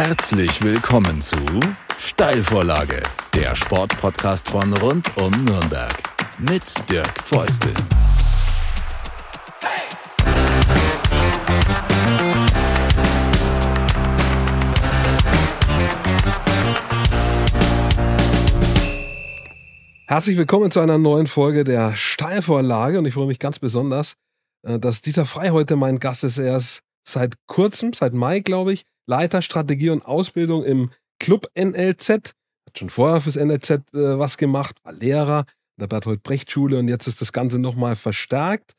Herzlich willkommen zu Steilvorlage, der Sportpodcast von rund um Nürnberg mit Dirk Feustel. Herzlich willkommen zu einer neuen Folge der Steilvorlage und ich freue mich ganz besonders, äh, dass Dieter Frei heute mein Gast ist. Er ist seit kurzem, seit Mai, glaube ich, Leiter Strategie und Ausbildung im Club NLZ. Hat schon vorher fürs NLZ äh, was gemacht, war Lehrer in der Bertolt Brecht Schule und jetzt ist das Ganze nochmal verstärkt.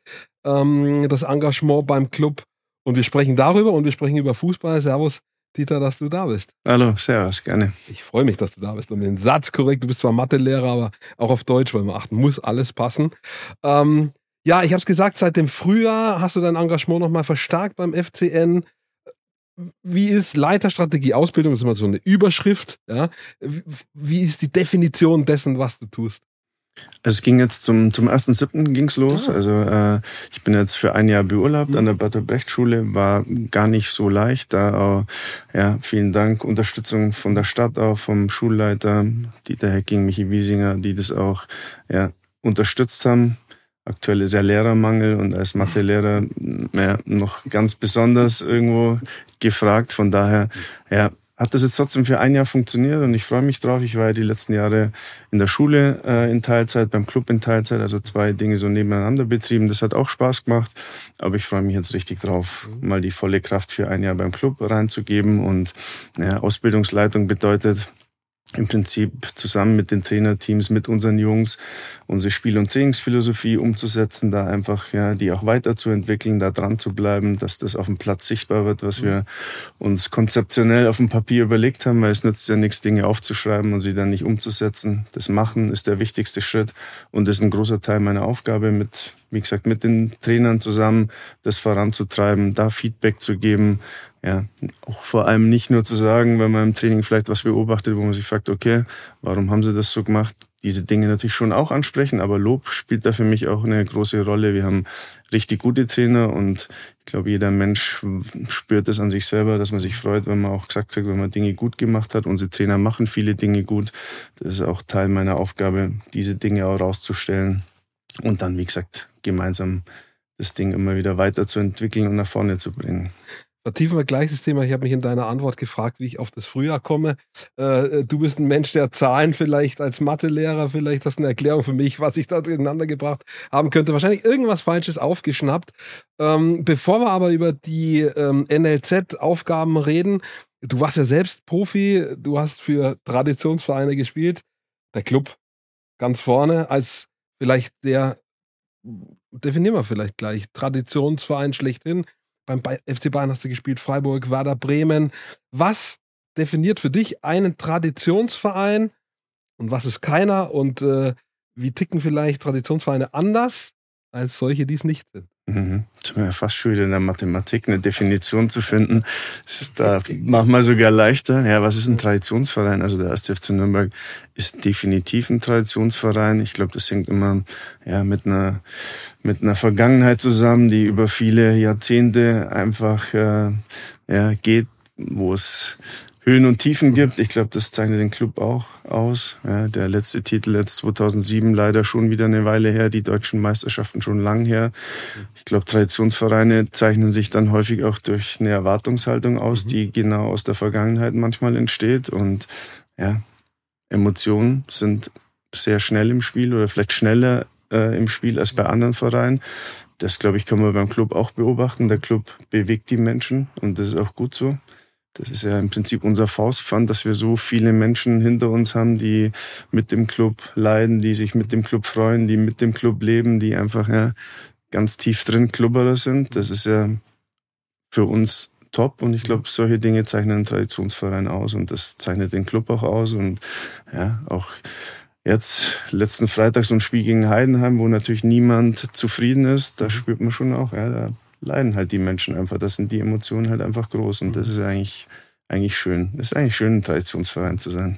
Ähm, das Engagement beim Club. Und wir sprechen darüber und wir sprechen über Fußball. Servus, Dieter, dass du da bist. Hallo, servus, gerne. Ich freue mich, dass du da bist. Und den Satz korrekt, du bist zwar Mathelehrer, aber auch auf Deutsch wollen wir achten. Muss alles passen. Ähm, ja, ich habe es gesagt, seit dem Frühjahr hast du dein Engagement nochmal verstärkt beim FCN. Wie ist Leiterstrategie, Ausbildung, das ist immer so eine Überschrift. Ja? Wie ist die Definition dessen, was du tust? Es ging jetzt zum, zum 1.7. ging's los. Ah. Also äh, ich bin jetzt für ein Jahr beurlaubt an der Bertolt Brecht Schule. War gar nicht so leicht. Da auch, ja, vielen Dank, Unterstützung von der Stadt auch, vom Schulleiter, Dieter Hecking, Michi Wiesinger, die das auch ja, unterstützt haben. Aktuell ist ja Lehrermangel und als Mathelehrer ja, noch ganz besonders irgendwo gefragt. Von daher, ja, hat das jetzt trotzdem für ein Jahr funktioniert und ich freue mich drauf. Ich war ja die letzten Jahre in der Schule äh, in Teilzeit, beim Club in Teilzeit, also zwei Dinge so nebeneinander betrieben. Das hat auch Spaß gemacht, aber ich freue mich jetzt richtig drauf, mal die volle Kraft für ein Jahr beim Club reinzugeben und ja, Ausbildungsleitung bedeutet, im Prinzip zusammen mit den Trainerteams, mit unseren Jungs, unsere Spiel- und Trainingsphilosophie umzusetzen, da einfach, ja, die auch weiterzuentwickeln, da dran zu bleiben, dass das auf dem Platz sichtbar wird, was wir uns konzeptionell auf dem Papier überlegt haben, weil es nützt ja nichts, Dinge aufzuschreiben und sie dann nicht umzusetzen. Das Machen ist der wichtigste Schritt und ist ein großer Teil meiner Aufgabe mit, wie gesagt, mit den Trainern zusammen, das voranzutreiben, da Feedback zu geben, ja, auch vor allem nicht nur zu sagen, wenn man im Training vielleicht was beobachtet, wo man sich fragt, okay, warum haben sie das so gemacht? Diese Dinge natürlich schon auch ansprechen, aber Lob spielt da für mich auch eine große Rolle. Wir haben richtig gute Trainer und ich glaube, jeder Mensch spürt das an sich selber, dass man sich freut, wenn man auch gesagt hat, wenn man Dinge gut gemacht hat. Unsere Trainer machen viele Dinge gut. Das ist auch Teil meiner Aufgabe, diese Dinge auch rauszustellen und dann, wie gesagt, gemeinsam das Ding immer wieder weiterzuentwickeln und nach vorne zu bringen vertiefen wir gleich das Thema. Ich habe mich in deiner Antwort gefragt, wie ich auf das Frühjahr komme. Äh, du bist ein Mensch der Zahlen vielleicht als Mathelehrer. Vielleicht hast du eine Erklärung für mich, was ich da durcheinander gebracht haben könnte. Wahrscheinlich irgendwas Falsches aufgeschnappt. Ähm, bevor wir aber über die ähm, NLZ-Aufgaben reden, du warst ja selbst Profi. Du hast für Traditionsvereine gespielt. Der Club ganz vorne als vielleicht der, definieren wir vielleicht gleich, Traditionsverein schlechthin beim FC Bayern hast du gespielt, Freiburg, Werder Bremen. Was definiert für dich einen Traditionsverein und was ist keiner? Und äh, wie ticken vielleicht Traditionsvereine anders als solche, die es nicht sind? Mhm. Das ist mir fast schwierig in der Mathematik eine Definition zu finden. Es ist da manchmal sogar leichter. Ja, was ist ein Traditionsverein? Also der 1. FC Nürnberg ist definitiv ein Traditionsverein. Ich glaube, das hängt immer ja, mit einer mit einer Vergangenheit zusammen, die über viele Jahrzehnte einfach äh, ja, geht, wo es Höhen und Tiefen gibt. Ich glaube, das zeichnet den Club auch aus. Ja, der letzte Titel jetzt 2007 leider schon wieder eine Weile her, die deutschen Meisterschaften schon lang her. Ich glaube, Traditionsvereine zeichnen sich dann häufig auch durch eine Erwartungshaltung aus, mhm. die genau aus der Vergangenheit manchmal entsteht. Und ja, Emotionen sind sehr schnell im Spiel oder vielleicht schneller äh, im Spiel als bei anderen Vereinen. Das, glaube ich, kann man beim Club auch beobachten. Der Club bewegt die Menschen und das ist auch gut so. Das ist ja im Prinzip unser Faustpfand, dass wir so viele Menschen hinter uns haben, die mit dem Club leiden, die sich mit dem Club freuen, die mit dem Club leben, die einfach ja, ganz tief drin Klubberer sind. Das ist ja für uns top und ich glaube, solche Dinge zeichnen einen Traditionsverein aus und das zeichnet den Club auch aus und ja, auch jetzt letzten Freitag so ein Spiel gegen Heidenheim, wo natürlich niemand zufrieden ist, da spürt man schon auch, ja, da leiden halt die Menschen einfach. Das sind die Emotionen halt einfach groß und das ist eigentlich, eigentlich schön. Das ist eigentlich schön, ein Traditionsverein zu sein.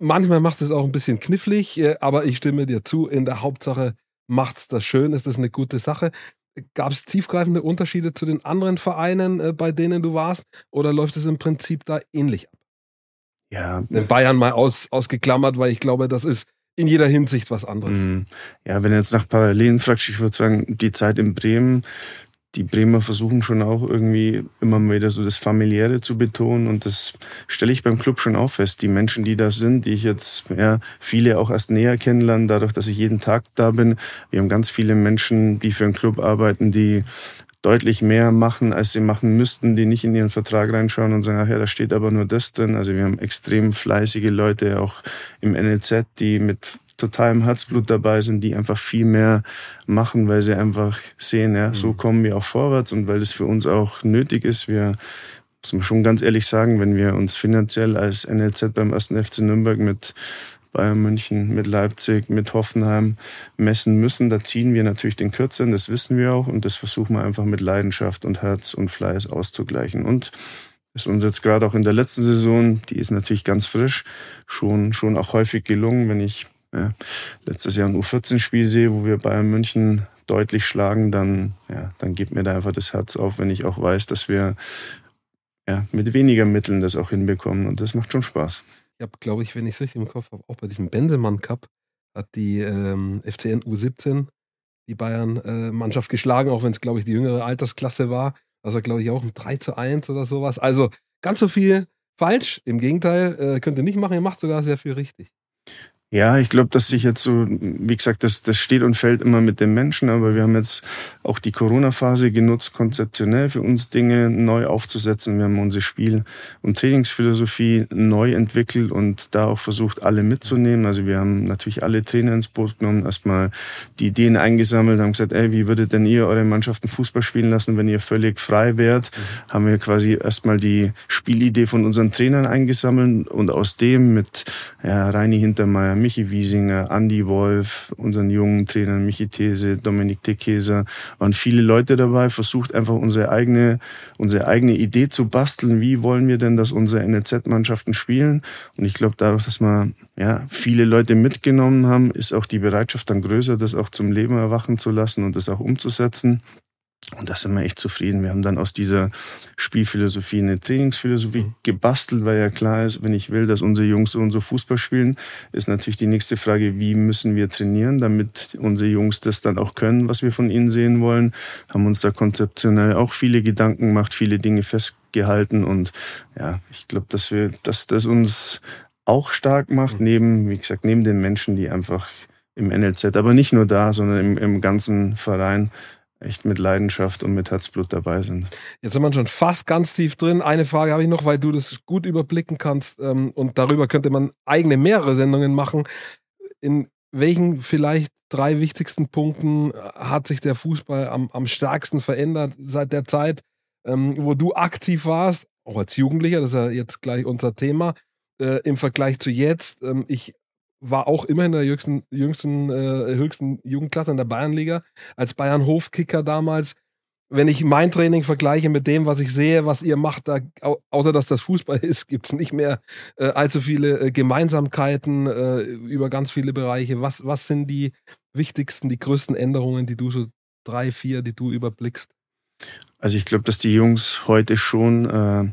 Manchmal macht es auch ein bisschen knifflig, äh, aber ich stimme dir zu. In der Hauptsache macht es das schön, ist das eine gute Sache. Gab es tiefgreifende Unterschiede zu den anderen Vereinen, äh, bei denen du warst? Oder läuft es im Prinzip da ähnlich ab? Ja. Den Bayern mal aus, ausgeklammert, weil ich glaube, das ist in jeder Hinsicht was anderes. Mhm. Ja, wenn du jetzt nach Parallelen fragst, ich würde sagen, die Zeit in Bremen, die Bremer versuchen schon auch irgendwie immer wieder so das Familiäre zu betonen und das stelle ich beim Club schon auch fest. Die Menschen, die da sind, die ich jetzt ja viele auch erst näher kennenlerne, dadurch, dass ich jeden Tag da bin. Wir haben ganz viele Menschen, die für den Club arbeiten, die deutlich mehr machen, als sie machen müssten, die nicht in ihren Vertrag reinschauen und sagen, ach ja, da steht aber nur das drin. Also wir haben extrem fleißige Leute auch im NLZ, die mit totalem Herzblut dabei sind, die einfach viel mehr machen, weil sie einfach sehen, ja, so mhm. kommen wir auch vorwärts und weil das für uns auch nötig ist. Wir muss man schon ganz ehrlich sagen, wenn wir uns finanziell als NLZ beim ersten FC Nürnberg mit Bayern München, mit Leipzig, mit Hoffenheim messen müssen, da ziehen wir natürlich den Kürzeren, das wissen wir auch und das versuchen wir einfach mit Leidenschaft und Herz und Fleiß auszugleichen. Und ist uns jetzt gerade auch in der letzten Saison, die ist natürlich ganz frisch, schon, schon auch häufig gelungen, wenn ich ja, letztes Jahr ein U14-Spiel sehe, wo wir Bayern München deutlich schlagen, dann, ja, dann gibt mir da einfach das Herz auf, wenn ich auch weiß, dass wir ja, mit weniger Mitteln das auch hinbekommen. Und das macht schon Spaß. Ich habe, glaube ich, wenn ich es richtig im Kopf habe, auch bei diesem Bensemann Cup hat die ähm, FCN U17 die Bayern-Mannschaft äh, geschlagen, auch wenn es, glaube ich, die jüngere Altersklasse war. Also, glaube ich, auch ein 3 zu 1 oder sowas. Also, ganz so viel falsch. Im Gegenteil, äh, könnt ihr nicht machen, ihr macht sogar sehr viel richtig. Ja, ich glaube, dass sich jetzt so, wie gesagt, das, das steht und fällt immer mit dem Menschen, aber wir haben jetzt auch die Corona-Phase genutzt, konzeptionell für uns Dinge neu aufzusetzen. Wir haben unsere Spiel- und Trainingsphilosophie neu entwickelt und da auch versucht, alle mitzunehmen. Also wir haben natürlich alle Trainer ins Boot genommen, erstmal die Ideen eingesammelt, haben gesagt, ey, wie würdet denn ihr eure Mannschaften Fußball spielen lassen, wenn ihr völlig frei wärt? Mhm. Haben wir quasi erstmal die Spielidee von unseren Trainern eingesammelt und aus dem mit ja, Reini Hintermeier, Michi Wiesinger, Andy Wolf, unseren jungen Trainer Michi These, Dominik Tekeser, waren viele Leute dabei, versucht einfach unsere eigene, unsere eigene Idee zu basteln. Wie wollen wir denn, dass unsere NLZ-Mannschaften spielen? Und ich glaube, dadurch, dass wir ja, viele Leute mitgenommen haben, ist auch die Bereitschaft dann größer, das auch zum Leben erwachen zu lassen und das auch umzusetzen. Und da sind wir echt zufrieden. Wir haben dann aus dieser Spielphilosophie eine Trainingsphilosophie mhm. gebastelt, weil ja klar ist, wenn ich will, dass unsere Jungs so und so Fußball spielen, ist natürlich die nächste Frage, wie müssen wir trainieren, damit unsere Jungs das dann auch können, was wir von ihnen sehen wollen. Haben uns da konzeptionell auch viele Gedanken gemacht, viele Dinge festgehalten und ja, ich glaube, dass wir, dass das uns auch stark macht, mhm. neben, wie gesagt, neben den Menschen, die einfach im NLZ, aber nicht nur da, sondern im, im ganzen Verein echt mit Leidenschaft und mit Herzblut dabei sind. Jetzt sind wir schon fast ganz tief drin. Eine Frage habe ich noch, weil du das gut überblicken kannst ähm, und darüber könnte man eigene mehrere Sendungen machen. In welchen vielleicht drei wichtigsten Punkten hat sich der Fußball am, am stärksten verändert seit der Zeit, ähm, wo du aktiv warst, auch als Jugendlicher, das ist ja jetzt gleich unser Thema, äh, im Vergleich zu jetzt. Ähm, ich war auch immer in der jüngsten, jüngsten, äh, höchsten Jugendklasse in der Bayernliga, als Bayern Hofkicker damals. Wenn ich mein Training vergleiche mit dem, was ich sehe, was ihr macht, da, außer dass das Fußball ist, gibt es nicht mehr äh, allzu viele äh, Gemeinsamkeiten äh, über ganz viele Bereiche. Was, was sind die wichtigsten, die größten Änderungen, die du so drei, vier, die du überblickst? Also ich glaube, dass die Jungs heute schon äh,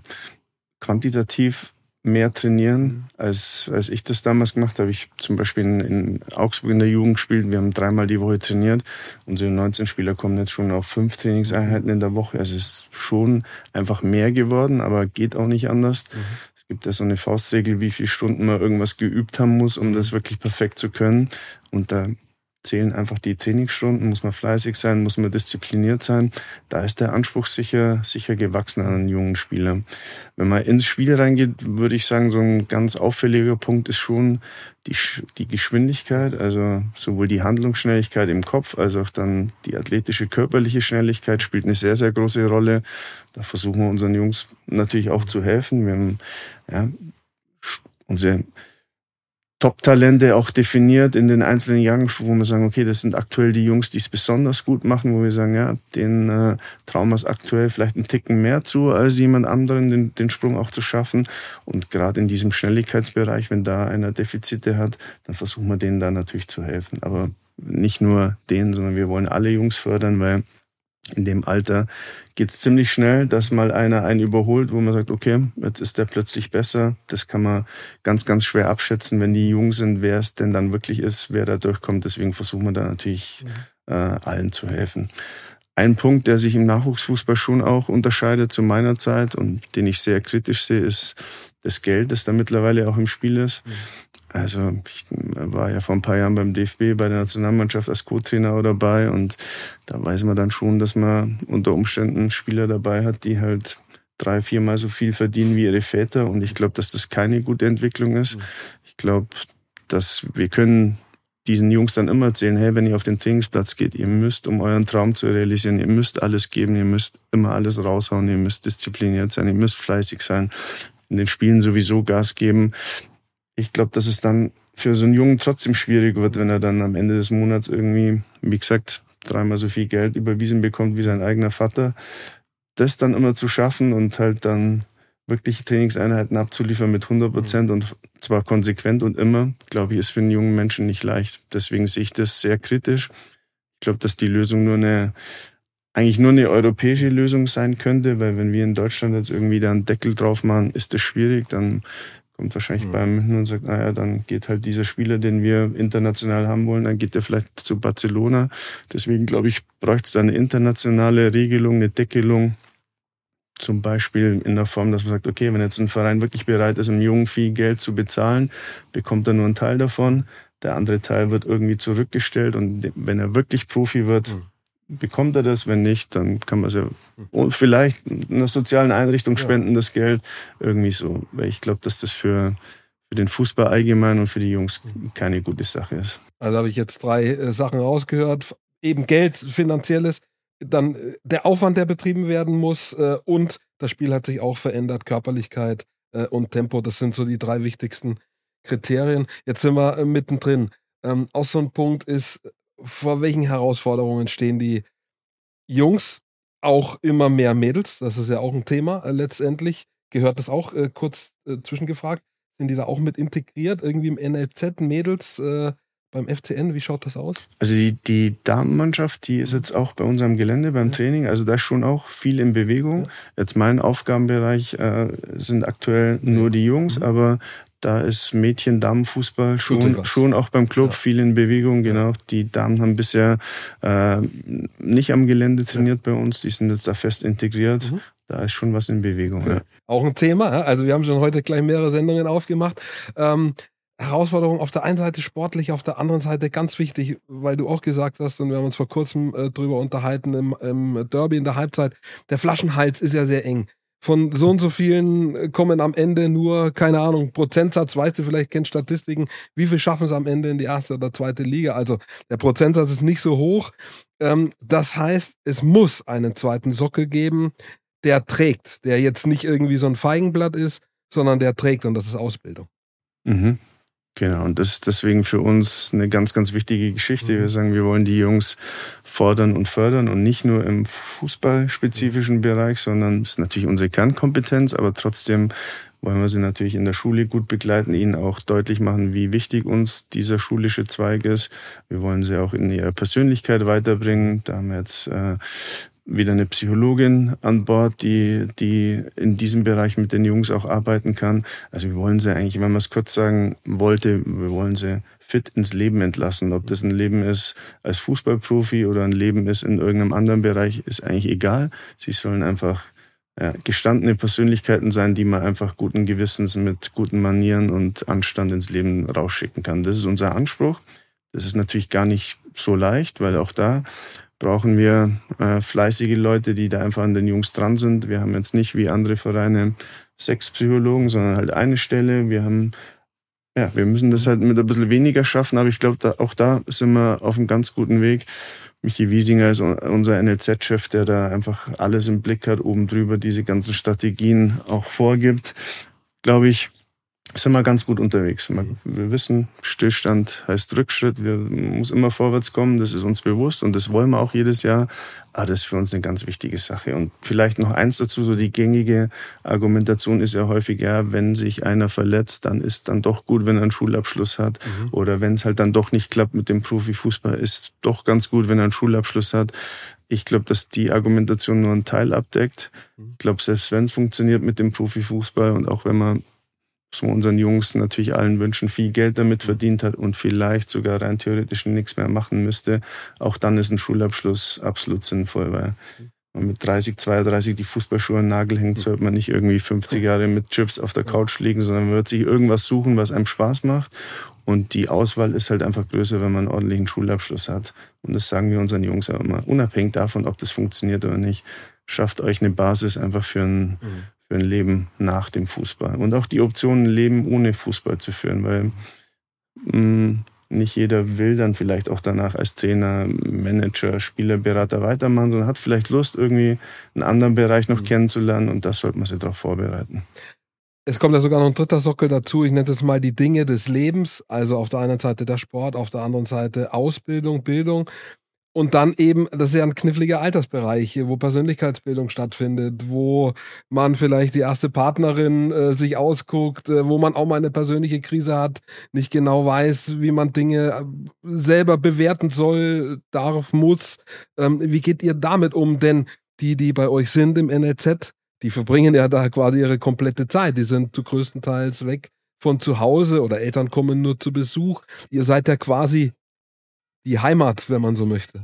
quantitativ mehr trainieren, als, als ich das damals gemacht habe. Ich zum Beispiel in, in Augsburg in der Jugend gespielt. Wir haben dreimal die Woche trainiert. Unsere 19 Spieler kommen jetzt schon auf fünf Trainingseinheiten in der Woche. Also es ist schon einfach mehr geworden, aber geht auch nicht anders. Mhm. Es gibt ja so eine Faustregel, wie viele Stunden man irgendwas geübt haben muss, um das wirklich perfekt zu können. Und da zählen einfach die Trainingsstunden, muss man fleißig sein, muss man diszipliniert sein. Da ist der Anspruch sicher, sicher gewachsen an einen jungen Spieler. Wenn man ins Spiel reingeht, würde ich sagen, so ein ganz auffälliger Punkt ist schon die, die Geschwindigkeit, also sowohl die Handlungsschnelligkeit im Kopf als auch dann die athletische körperliche Schnelligkeit spielt eine sehr, sehr große Rolle. Da versuchen wir unseren Jungs natürlich auch zu helfen. Wir haben ja, unsere Top-Talente auch definiert in den einzelnen Jahren, wo wir sagen, okay, das sind aktuell die Jungs, die es besonders gut machen, wo wir sagen, ja, den äh, trauen wir es aktuell vielleicht einen Ticken mehr zu, als jemand anderen den, den Sprung auch zu schaffen. Und gerade in diesem Schnelligkeitsbereich, wenn da einer Defizite hat, dann versuchen wir denen da natürlich zu helfen. Aber nicht nur denen, sondern wir wollen alle Jungs fördern, weil in dem Alter geht's ziemlich schnell, dass mal einer einen überholt, wo man sagt, okay, jetzt ist der plötzlich besser. Das kann man ganz, ganz schwer abschätzen, wenn die jung sind, wer es denn dann wirklich ist, wer da durchkommt. Deswegen versuchen wir da natürlich äh, allen zu helfen. Ein Punkt, der sich im Nachwuchsfußball schon auch unterscheidet zu meiner Zeit und den ich sehr kritisch sehe, ist das Geld, das da mittlerweile auch im Spiel ist. Mhm. Also ich war ja vor ein paar Jahren beim DFB bei der Nationalmannschaft als Co-Trainer dabei und da weiß man dann schon, dass man unter Umständen Spieler dabei hat, die halt drei, viermal so viel verdienen wie ihre Väter und ich glaube, dass das keine gute Entwicklung ist. Ich glaube, dass wir können diesen Jungs dann immer erzählen, hey, wenn ihr auf den Trainingsplatz geht, ihr müsst, um euren Traum zu realisieren, ihr müsst alles geben, ihr müsst immer alles raushauen, ihr müsst diszipliniert sein, ihr müsst fleißig sein, in den Spielen sowieso Gas geben ich glaube, dass es dann für so einen Jungen trotzdem schwierig wird, wenn er dann am Ende des Monats irgendwie, wie gesagt, dreimal so viel Geld überwiesen bekommt wie sein eigener Vater. Das dann immer zu schaffen und halt dann wirklich Trainingseinheiten abzuliefern mit 100 Prozent und zwar konsequent und immer, glaube ich, ist für einen jungen Menschen nicht leicht. Deswegen sehe ich das sehr kritisch. Ich glaube, dass die Lösung nur eine, eigentlich nur eine europäische Lösung sein könnte, weil wenn wir in Deutschland jetzt irgendwie da einen Deckel drauf machen, ist das schwierig. Dann kommt wahrscheinlich mhm. beim hin und sagt, naja, dann geht halt dieser Spieler, den wir international haben wollen, dann geht er vielleicht zu Barcelona. Deswegen glaube ich, bräuchte es da eine internationale Regelung, eine Deckelung. Zum Beispiel in der Form, dass man sagt, okay, wenn jetzt ein Verein wirklich bereit ist, einem Jungen viel Geld zu bezahlen, bekommt er nur einen Teil davon. Der andere Teil wird irgendwie zurückgestellt und wenn er wirklich Profi wird, mhm bekommt er das, wenn nicht, dann kann man es ja vielleicht einer sozialen Einrichtung spenden, das Geld. Irgendwie so. Weil ich glaube, dass das für, für den Fußball allgemein und für die Jungs keine gute Sache ist. Also habe ich jetzt drei äh, Sachen rausgehört. Eben Geld, finanzielles, dann äh, der Aufwand, der betrieben werden muss äh, und das Spiel hat sich auch verändert, Körperlichkeit äh, und Tempo. Das sind so die drei wichtigsten Kriterien. Jetzt sind wir äh, mittendrin. Ähm, auch so ein Punkt ist, vor welchen Herausforderungen stehen die Jungs, auch immer mehr Mädels, das ist ja auch ein Thema äh, letztendlich. Gehört das auch äh, kurz äh, zwischengefragt? Sind die da auch mit integriert? Irgendwie im NLZ Mädels äh, beim FCN, wie schaut das aus? Also die, die Damenmannschaft, die ist jetzt auch bei unserem Gelände beim Training, also da ist schon auch viel in Bewegung. Ja. Jetzt mein Aufgabenbereich äh, sind aktuell nur die Jungs, mhm. aber da ist Mädchen, Damenfußball schon, schon auch beim Club ja. viel in Bewegung. Genau. Die Damen haben bisher äh, nicht am Gelände trainiert ja. bei uns. Die sind jetzt da fest integriert. Mhm. Da ist schon was in Bewegung. Ja. Auch ein Thema. Also wir haben schon heute gleich mehrere Sendungen aufgemacht. Ähm, Herausforderung auf der einen Seite sportlich, auf der anderen Seite ganz wichtig, weil du auch gesagt hast, und wir haben uns vor kurzem äh, drüber unterhalten im, im Derby in der Halbzeit, der Flaschenhals ist ja sehr eng von so und so vielen äh, kommen am Ende nur, keine Ahnung, Prozentsatz, weißt du, vielleicht kennst Statistiken, wie viel schaffen es am Ende in die erste oder zweite Liga. Also der Prozentsatz ist nicht so hoch. Ähm, das heißt, es muss einen zweiten Sockel geben, der trägt, der jetzt nicht irgendwie so ein Feigenblatt ist, sondern der trägt und das ist Ausbildung. Mhm. Genau, und das ist deswegen für uns eine ganz, ganz wichtige Geschichte. Wir mhm. sagen, wir wollen die Jungs fordern und fördern und nicht nur im fußballspezifischen Bereich, sondern es ist natürlich unsere Kernkompetenz, aber trotzdem wollen wir sie natürlich in der Schule gut begleiten, ihnen auch deutlich machen, wie wichtig uns dieser schulische Zweig ist. Wir wollen sie auch in ihrer Persönlichkeit weiterbringen. Da haben wir jetzt äh, wieder eine Psychologin an Bord, die, die in diesem Bereich mit den Jungs auch arbeiten kann. Also wir wollen sie eigentlich, wenn man es kurz sagen wollte, wir wollen sie fit ins Leben entlassen. Ob das ein Leben ist als Fußballprofi oder ein Leben ist in irgendeinem anderen Bereich, ist eigentlich egal. Sie sollen einfach ja, gestandene Persönlichkeiten sein, die man einfach guten Gewissens mit guten Manieren und Anstand ins Leben rausschicken kann. Das ist unser Anspruch. Das ist natürlich gar nicht so leicht, weil auch da brauchen wir äh, fleißige Leute, die da einfach an den Jungs dran sind. Wir haben jetzt nicht wie andere Vereine sechs Psychologen, sondern halt eine Stelle. Wir haben, ja, wir müssen das halt mit ein bisschen weniger schaffen, aber ich glaube, da, auch da sind wir auf einem ganz guten Weg. Michi Wiesinger ist unser NLZ-Chef, der da einfach alles im Blick hat, oben drüber diese ganzen Strategien auch vorgibt. Glaube ich, sind wir ganz gut unterwegs. Wir wissen, Stillstand heißt Rückschritt. Wir muss immer vorwärts kommen. Das ist uns bewusst und das wollen wir auch jedes Jahr. Aber das ist für uns eine ganz wichtige Sache. Und vielleicht noch eins dazu, so die gängige Argumentation ist ja häufig, ja, wenn sich einer verletzt, dann ist dann doch gut, wenn er einen Schulabschluss hat. Mhm. Oder wenn es halt dann doch nicht klappt mit dem Profifußball, ist doch ganz gut, wenn er einen Schulabschluss hat. Ich glaube, dass die Argumentation nur einen Teil abdeckt. Mhm. Ich glaube, selbst wenn es funktioniert mit dem Profifußball und auch wenn man dass man unseren Jungs natürlich allen wünschen, viel Geld damit mhm. verdient hat und vielleicht sogar rein theoretisch nichts mehr machen müsste, auch dann ist ein Schulabschluss absolut sinnvoll, weil man mit 30, 32 die Fußballschuhe an Nagel hängt, sollte man nicht irgendwie 50 Jahre mit Chips auf der Couch liegen, sondern man wird sich irgendwas suchen, was einem Spaß macht. Und die Auswahl ist halt einfach größer, wenn man einen ordentlichen Schulabschluss hat. Und das sagen wir unseren Jungs auch immer. Unabhängig davon, ob das funktioniert oder nicht, schafft euch eine Basis einfach für ein, mhm für ein Leben nach dem Fußball. Und auch die Option, ein Leben ohne Fußball zu führen, weil mh, mm, nicht jeder will dann vielleicht auch danach als Trainer, Manager, Spieler, Berater weitermachen, sondern hat vielleicht Lust, irgendwie einen anderen Bereich noch mhm. kennenzulernen und das sollte man sich darauf vorbereiten. Es kommt ja sogar noch ein dritter Sockel dazu. Ich nenne es mal die Dinge des Lebens. Also auf der einen Seite der Sport, auf der anderen Seite Ausbildung, Bildung. Und dann eben, das ist ja ein kniffliger Altersbereich, wo Persönlichkeitsbildung stattfindet, wo man vielleicht die erste Partnerin äh, sich ausguckt, äh, wo man auch mal eine persönliche Krise hat, nicht genau weiß, wie man Dinge äh, selber bewerten soll, darf, muss. Ähm, wie geht ihr damit um? Denn die, die bei euch sind im NLZ, die verbringen ja da quasi ihre komplette Zeit. Die sind zu größtenteils weg von zu Hause oder Eltern kommen nur zu Besuch. Ihr seid ja quasi die Heimat, wenn man so möchte.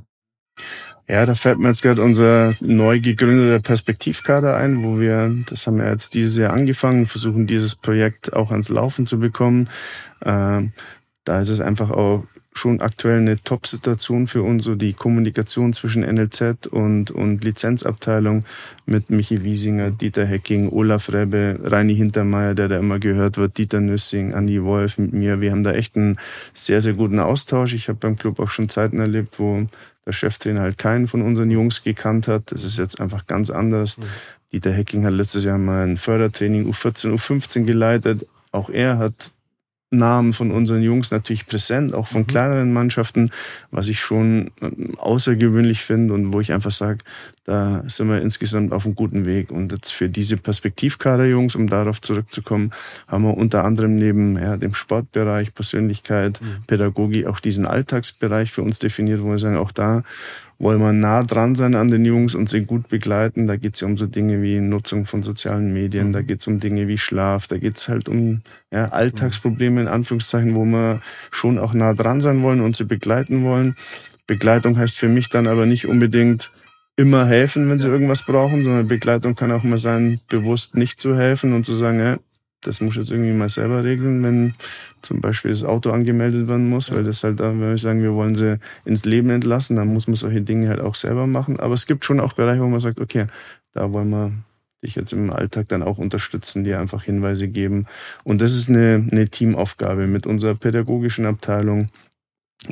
Ja, da fällt mir jetzt gerade unser neu gegründeter Perspektivkader ein, wo wir, das haben wir jetzt dieses Jahr angefangen, versuchen dieses Projekt auch ans Laufen zu bekommen. Ähm, da ist es einfach auch schon aktuell eine Top-Situation für uns, so die Kommunikation zwischen NLZ und, und Lizenzabteilung mit Michi Wiesinger, Dieter Hecking, Olaf Rebbe, Reini Hintermeier, der da immer gehört wird, Dieter Nüssing, Andi Wolf mit mir. Wir haben da echt einen sehr, sehr guten Austausch. Ich habe beim Club auch schon Zeiten erlebt, wo der Cheftrainer halt keinen von unseren Jungs gekannt hat. Das ist jetzt einfach ganz anders. Mhm. Dieter Hecking hat letztes Jahr mal ein Fördertraining U14, U15 geleitet. Auch er hat Namen von unseren Jungs natürlich präsent, auch von mhm. kleineren Mannschaften, was ich schon ähm, außergewöhnlich finde und wo ich einfach sage, da sind wir insgesamt auf einem guten Weg. Und jetzt für diese Perspektivkader-Jungs, um darauf zurückzukommen, haben wir unter anderem neben ja, dem Sportbereich, Persönlichkeit, mhm. Pädagogik auch diesen Alltagsbereich für uns definiert, wo wir sagen, auch da wollen wir nah dran sein an den Jungs und sie gut begleiten. Da geht es ja um so Dinge wie Nutzung von sozialen Medien, mhm. da geht es um Dinge wie Schlaf, da geht es halt um ja, Alltagsprobleme in Anführungszeichen, wo wir schon auch nah dran sein wollen und sie begleiten wollen. Begleitung heißt für mich dann aber nicht unbedingt immer helfen, wenn sie irgendwas brauchen, sondern Begleitung kann auch mal sein, bewusst nicht zu helfen und zu sagen, ja, das muss ich jetzt irgendwie mal selber regeln, wenn zum Beispiel das Auto angemeldet werden muss, ja. weil das halt, wenn wir sagen, wir wollen sie ins Leben entlassen, dann muss man solche Dinge halt auch selber machen. Aber es gibt schon auch Bereiche, wo man sagt, okay, da wollen wir dich jetzt im Alltag dann auch unterstützen, dir einfach Hinweise geben. Und das ist eine, eine Teamaufgabe mit unserer pädagogischen Abteilung,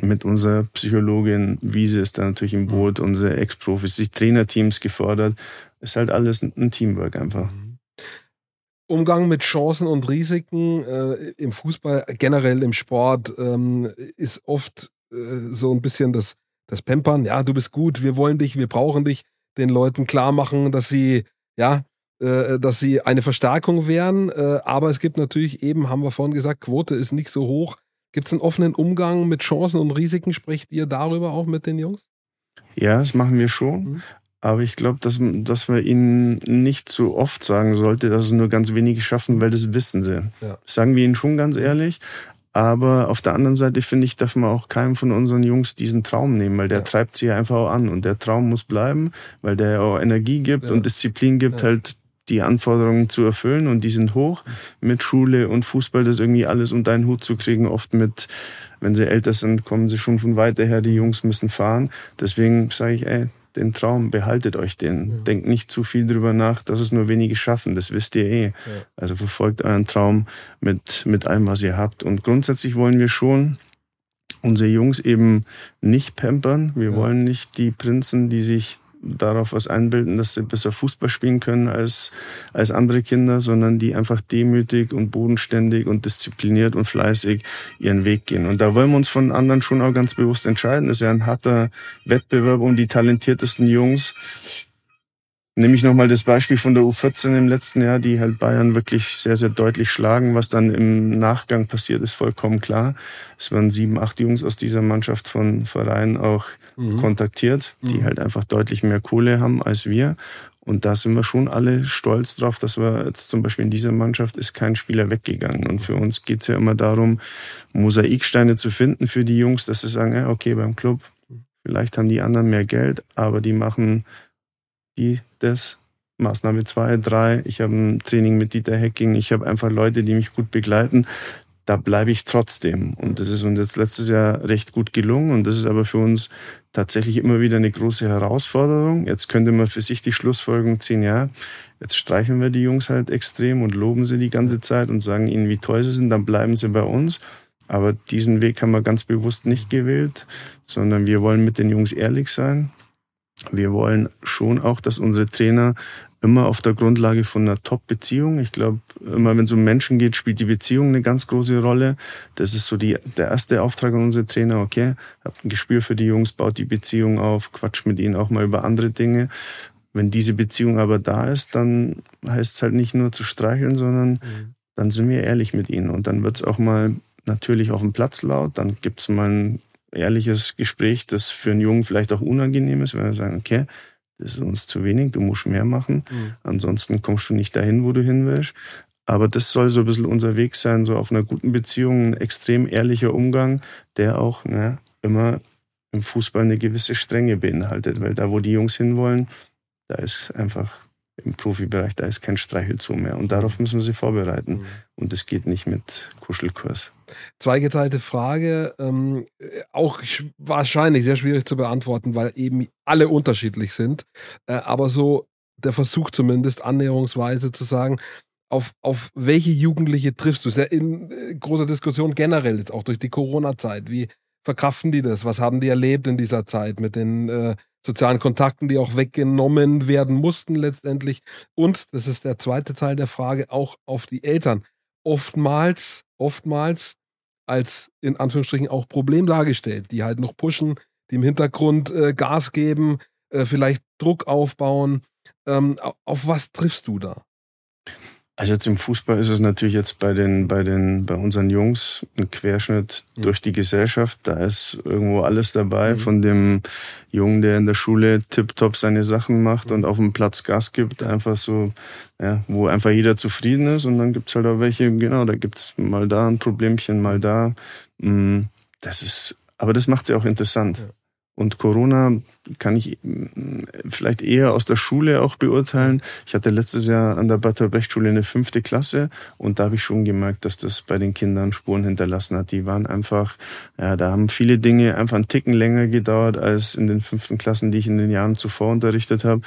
mit unserer Psychologin Wiese ist da natürlich im Boot, unsere Ex-Profis, die Trainerteams gefordert. Ist halt alles ein Teamwork einfach. Mhm. Umgang mit Chancen und Risiken äh, im Fußball, generell im Sport, ähm, ist oft äh, so ein bisschen das, das Pampern. Ja, du bist gut, wir wollen dich, wir brauchen dich. Den Leuten klar machen, dass sie, ja, äh, dass sie eine Verstärkung wären. Äh, aber es gibt natürlich eben, haben wir vorhin gesagt, Quote ist nicht so hoch. Gibt es einen offenen Umgang mit Chancen und Risiken? Sprecht ihr darüber auch mit den Jungs? Ja, das machen wir schon. Mhm. Aber ich glaube, dass, dass man ihnen nicht zu oft sagen sollte, dass es nur ganz wenige schaffen, weil das wissen sie. Ja. sagen wir ihnen schon ganz ehrlich. Aber auf der anderen Seite finde ich, darf man auch keinem von unseren Jungs diesen Traum nehmen, weil der ja. treibt sie einfach auch an. Und der Traum muss bleiben, weil der auch Energie gibt ja. und Disziplin gibt, halt die Anforderungen zu erfüllen. Und die sind hoch mit Schule und Fußball, das irgendwie alles unter einen Hut zu kriegen. Oft mit, wenn sie älter sind, kommen sie schon von weiter her. Die Jungs müssen fahren. Deswegen sage ich, ey, den Traum, behaltet euch den. Mhm. Denkt nicht zu viel drüber nach, dass es nur wenige schaffen, das wisst ihr eh. Ja. Also verfolgt euren Traum mit, mit allem, was ihr habt. Und grundsätzlich wollen wir schon unsere Jungs eben nicht pampern. Wir ja. wollen nicht die Prinzen, die sich darauf was einbilden, dass sie besser Fußball spielen können als, als andere Kinder, sondern die einfach demütig und bodenständig und diszipliniert und fleißig ihren Weg gehen. Und da wollen wir uns von anderen schon auch ganz bewusst entscheiden. Das ist ja ein harter Wettbewerb um die talentiertesten Jungs. Nehme ich nochmal das Beispiel von der U14 im letzten Jahr, die halt Bayern wirklich sehr, sehr deutlich schlagen. Was dann im Nachgang passiert, ist vollkommen klar. Es waren sieben, acht Jungs aus dieser Mannschaft von Vereinen auch mhm. kontaktiert, die mhm. halt einfach deutlich mehr Kohle haben als wir. Und da sind wir schon alle stolz drauf, dass wir jetzt zum Beispiel in dieser Mannschaft ist kein Spieler weggegangen. Und für uns geht's ja immer darum, Mosaiksteine zu finden für die Jungs, dass sie sagen, okay, beim Club, vielleicht haben die anderen mehr Geld, aber die machen die das. Maßnahme zwei, drei. Ich habe ein Training mit Dieter Hecking. Ich habe einfach Leute, die mich gut begleiten. Da bleibe ich trotzdem. Und das ist uns jetzt letztes Jahr recht gut gelungen. Und das ist aber für uns tatsächlich immer wieder eine große Herausforderung. Jetzt könnte man für sich die Schlussfolgerung ziehen, ja, jetzt streichen wir die Jungs halt extrem und loben sie die ganze Zeit und sagen ihnen, wie toll sie sind, dann bleiben sie bei uns. Aber diesen Weg haben wir ganz bewusst nicht gewählt, sondern wir wollen mit den Jungs ehrlich sein. Wir wollen schon auch, dass unsere Trainer immer auf der Grundlage von einer Top-Beziehung. Ich glaube, immer wenn es um Menschen geht, spielt die Beziehung eine ganz große Rolle. Das ist so die, der erste Auftrag an unsere Trainer. Okay, habt ein Gespür für die Jungs, baut die Beziehung auf, quatscht mit ihnen auch mal über andere Dinge. Wenn diese Beziehung aber da ist, dann heißt es halt nicht nur zu streicheln, sondern mhm. dann sind wir ehrlich mit ihnen. Und dann wird es auch mal natürlich auf dem Platz laut. Dann gibt es mal ein ehrliches Gespräch, das für einen Jungen vielleicht auch unangenehm ist, wenn wir sagen, okay, das ist uns zu wenig, du musst mehr machen. Mhm. Ansonsten kommst du nicht dahin, wo du hin willst. Aber das soll so ein bisschen unser Weg sein, so auf einer guten Beziehung, ein extrem ehrlicher Umgang, der auch ne, immer im Fußball eine gewisse Strenge beinhaltet. Weil da, wo die Jungs hinwollen, da ist einfach im Profibereich, da ist kein Streichelzoo mehr. Und darauf müssen wir sie vorbereiten. Mhm. Und das geht nicht mit Kuschelkurs. Zweigeteilte Frage, ähm, auch wahrscheinlich sehr schwierig zu beantworten, weil eben alle unterschiedlich sind. Äh, aber so der Versuch zumindest annäherungsweise zu sagen, auf, auf welche Jugendliche triffst du? Es ist ja in äh, großer Diskussion generell jetzt auch durch die Corona-Zeit. Wie verkraften die das? Was haben die erlebt in dieser Zeit mit den äh, sozialen Kontakten, die auch weggenommen werden mussten letztendlich. Und, das ist der zweite Teil der Frage, auch auf die Eltern. Oftmals, oftmals als in Anführungsstrichen auch Problem dargestellt, die halt noch pushen, die im Hintergrund äh, Gas geben, äh, vielleicht Druck aufbauen. Ähm, auf was triffst du da? Also jetzt im Fußball ist es natürlich jetzt bei den, bei den, bei unseren Jungs ein Querschnitt mhm. durch die Gesellschaft. Da ist irgendwo alles dabei, mhm. von dem Jungen, der in der Schule tipptopp seine Sachen macht mhm. und auf dem Platz Gas gibt, einfach so, ja, wo einfach jeder zufrieden ist. Und dann gibt's halt auch welche, genau, da gibt's mal da ein Problemchen, mal da. Mm, das ist, aber das macht's ja auch interessant. Ja. Und Corona kann ich mm, vielleicht eher aus der Schule auch beurteilen. Ich hatte letztes Jahr an der Bad Brecht-Schule eine fünfte Klasse und da habe ich schon gemerkt, dass das bei den Kindern Spuren hinterlassen hat. Die waren einfach, ja, da haben viele Dinge einfach einen Ticken länger gedauert als in den fünften Klassen, die ich in den Jahren zuvor unterrichtet habe.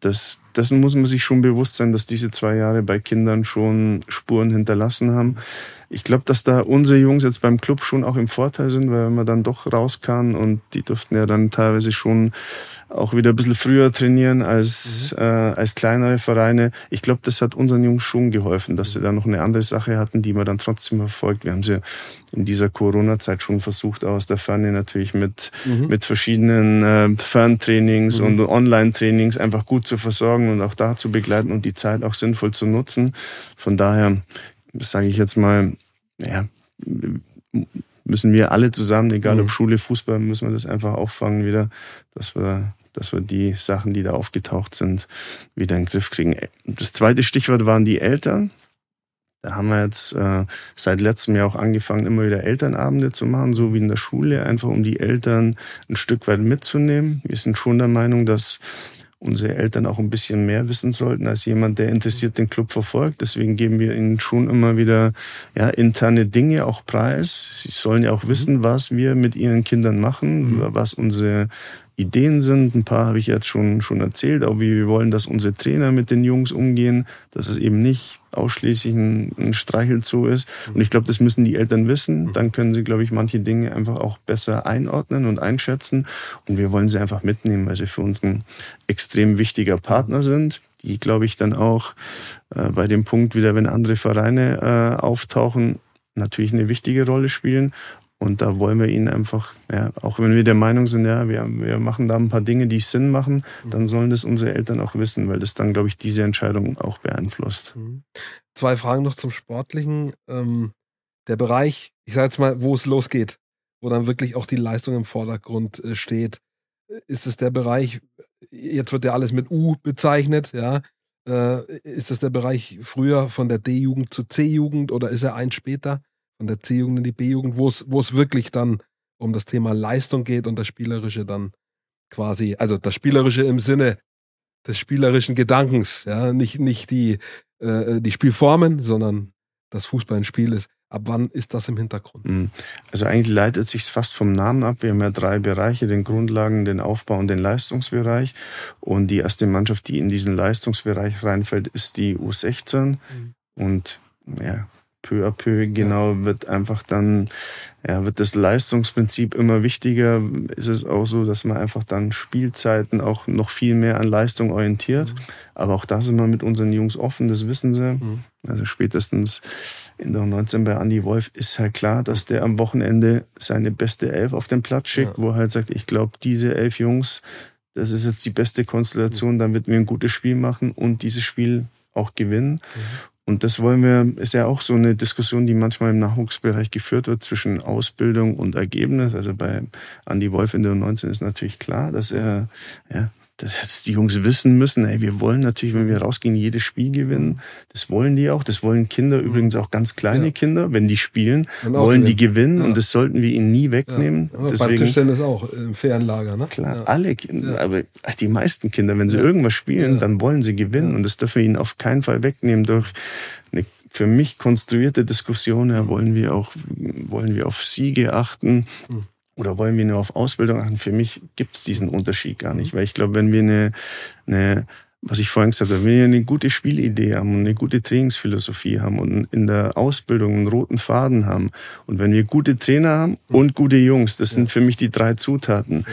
Das, dessen muss man sich schon bewusst sein, dass diese zwei Jahre bei Kindern schon Spuren hinterlassen haben ich glaube, dass da unsere Jungs jetzt beim Club schon auch im Vorteil sind, weil man dann doch raus kann und die durften ja dann teilweise schon auch wieder ein bisschen früher trainieren als, mhm. äh, als kleinere Vereine. Ich glaube, das hat unseren Jungs schon geholfen, dass sie da noch eine andere Sache hatten, die man dann trotzdem verfolgt. Wir haben sie in dieser Corona-Zeit schon versucht, aus der Ferne natürlich mit, mhm. mit verschiedenen äh, Ferntrainings mhm. und Online-Trainings einfach gut zu versorgen und auch da zu begleiten und die Zeit auch sinnvoll zu nutzen. Von daher sage ich jetzt mal, ja, müssen wir alle zusammen, egal mhm. ob Schule, Fußball, müssen wir das einfach auffangen wieder, dass wir, dass wir die Sachen, die da aufgetaucht sind, wieder in den Griff kriegen. Das zweite Stichwort waren die Eltern. Da haben wir jetzt äh, seit letztem Jahr auch angefangen, immer wieder Elternabende zu machen, so wie in der Schule, einfach um die Eltern ein Stück weit mitzunehmen. Wir sind schon der Meinung, dass unsere Eltern auch ein bisschen mehr wissen sollten als jemand, der interessiert den Club verfolgt. Deswegen geben wir ihnen schon immer wieder ja, interne Dinge auch preis. Sie sollen ja auch wissen, was wir mit ihren Kindern machen, mhm. was unsere Ideen sind. Ein paar habe ich jetzt schon, schon erzählt, wie wir wollen, dass unsere Trainer mit den Jungs umgehen, dass es eben nicht ausschließlich ein, ein Streichelzoo ist. Und ich glaube, das müssen die Eltern wissen. Dann können sie, glaube ich, manche Dinge einfach auch besser einordnen und einschätzen. Und wir wollen sie einfach mitnehmen, weil sie für uns ein extrem wichtiger Partner sind die, glaube ich, dann auch äh, bei dem Punkt wieder, wenn andere Vereine äh, auftauchen, natürlich eine wichtige Rolle spielen. Und da wollen wir ihnen einfach, ja, auch wenn wir der Meinung sind, ja, wir, wir machen da ein paar Dinge, die Sinn machen, dann sollen das unsere Eltern auch wissen, weil das dann, glaube ich, diese Entscheidung auch beeinflusst. Mhm. Zwei Fragen noch zum Sportlichen. Ähm, der Bereich, ich sage jetzt mal, wo es losgeht, wo dann wirklich auch die Leistung im Vordergrund äh, steht, ist es der Bereich, jetzt wird ja alles mit U bezeichnet, ja. Äh, ist das der Bereich früher von der D-Jugend zur C-Jugend oder ist er ein später von der C-Jugend in die B-Jugend, wo es, wirklich dann um das Thema Leistung geht und das Spielerische dann quasi, also das Spielerische im Sinne des spielerischen Gedankens, ja, nicht, nicht die, äh, die Spielformen, sondern das Fußball ein Spiel ist. Ab wann ist das im Hintergrund? Hm. Also eigentlich leitet sich fast vom Namen ab. Wir haben ja drei Bereiche, den Grundlagen, den Aufbau und den Leistungsbereich. Und die erste Mannschaft, die in diesen Leistungsbereich reinfällt, ist die U16. Mhm. Und ja, peu à peu genau wird einfach dann, ja, wird das Leistungsprinzip immer wichtiger. Ist es auch so, dass man einfach dann Spielzeiten auch noch viel mehr an Leistung orientiert. Mhm. Aber auch da sind wir mit unseren Jungs offen, das wissen sie. Mhm. Also spätestens in der 19 bei Andy Wolf ist halt klar, dass der am Wochenende seine beste Elf auf den Platz schickt, ja. wo er halt sagt, ich glaube, diese elf Jungs, das ist jetzt die beste Konstellation, dann wird wir ein gutes Spiel machen und dieses Spiel auch gewinnen. Mhm. Und das wollen wir, ist ja auch so eine Diskussion, die manchmal im Nachwuchsbereich geführt wird zwischen Ausbildung und Ergebnis. Also bei Andy Wolf in der 19 ist natürlich klar, dass er ja, dass die Jungs wissen müssen, ey, wir wollen natürlich, wenn wir rausgehen, jedes Spiel gewinnen. Das wollen die auch. Das wollen Kinder, mhm. übrigens auch ganz kleine ja. Kinder, wenn die spielen, wollen die gewinnen ja. und das sollten wir ihnen nie wegnehmen. Ja. Deswegen, beim Tischtennis auch im fairen Lager, ne? Klar, alle Kinder, aber die meisten Kinder, wenn sie irgendwas spielen, dann wollen sie gewinnen und das dürfen wir ihnen auf keinen Fall wegnehmen durch eine für mich konstruierte Diskussion, ja, wollen wir auch, wollen wir auf Siege achten? Mhm oder wollen wir nur auf Ausbildung achten? Für mich gibt es diesen Unterschied gar nicht, weil ich glaube, wenn wir eine, eine was ich vorhin gesagt habe, wenn wir eine gute Spielidee haben und eine gute Trainingsphilosophie haben und in der Ausbildung einen roten Faden haben und wenn wir gute Trainer haben und gute Jungs, das sind für mich die drei Zutaten.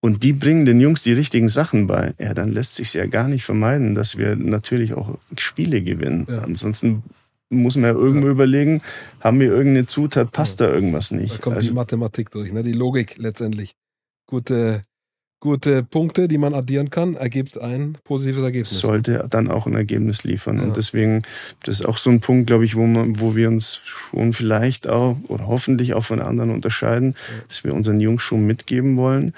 Und die bringen den Jungs die richtigen Sachen bei. Ja, dann lässt sich ja gar nicht vermeiden, dass wir natürlich auch Spiele gewinnen. Ja. Ansonsten muss man ja irgendwo ja. überlegen, haben wir irgendeine Zutat, passt ja. da irgendwas nicht. Da kommt also, die Mathematik durch, ne? die Logik letztendlich. Gute, gute Punkte, die man addieren kann, ergibt ein positives Ergebnis. Sollte dann auch ein Ergebnis liefern. Ja. Und deswegen, das ist auch so ein Punkt, glaube ich, wo, man, wo wir uns schon vielleicht auch oder hoffentlich auch von anderen unterscheiden, dass wir unseren Jungs schon mitgeben wollen,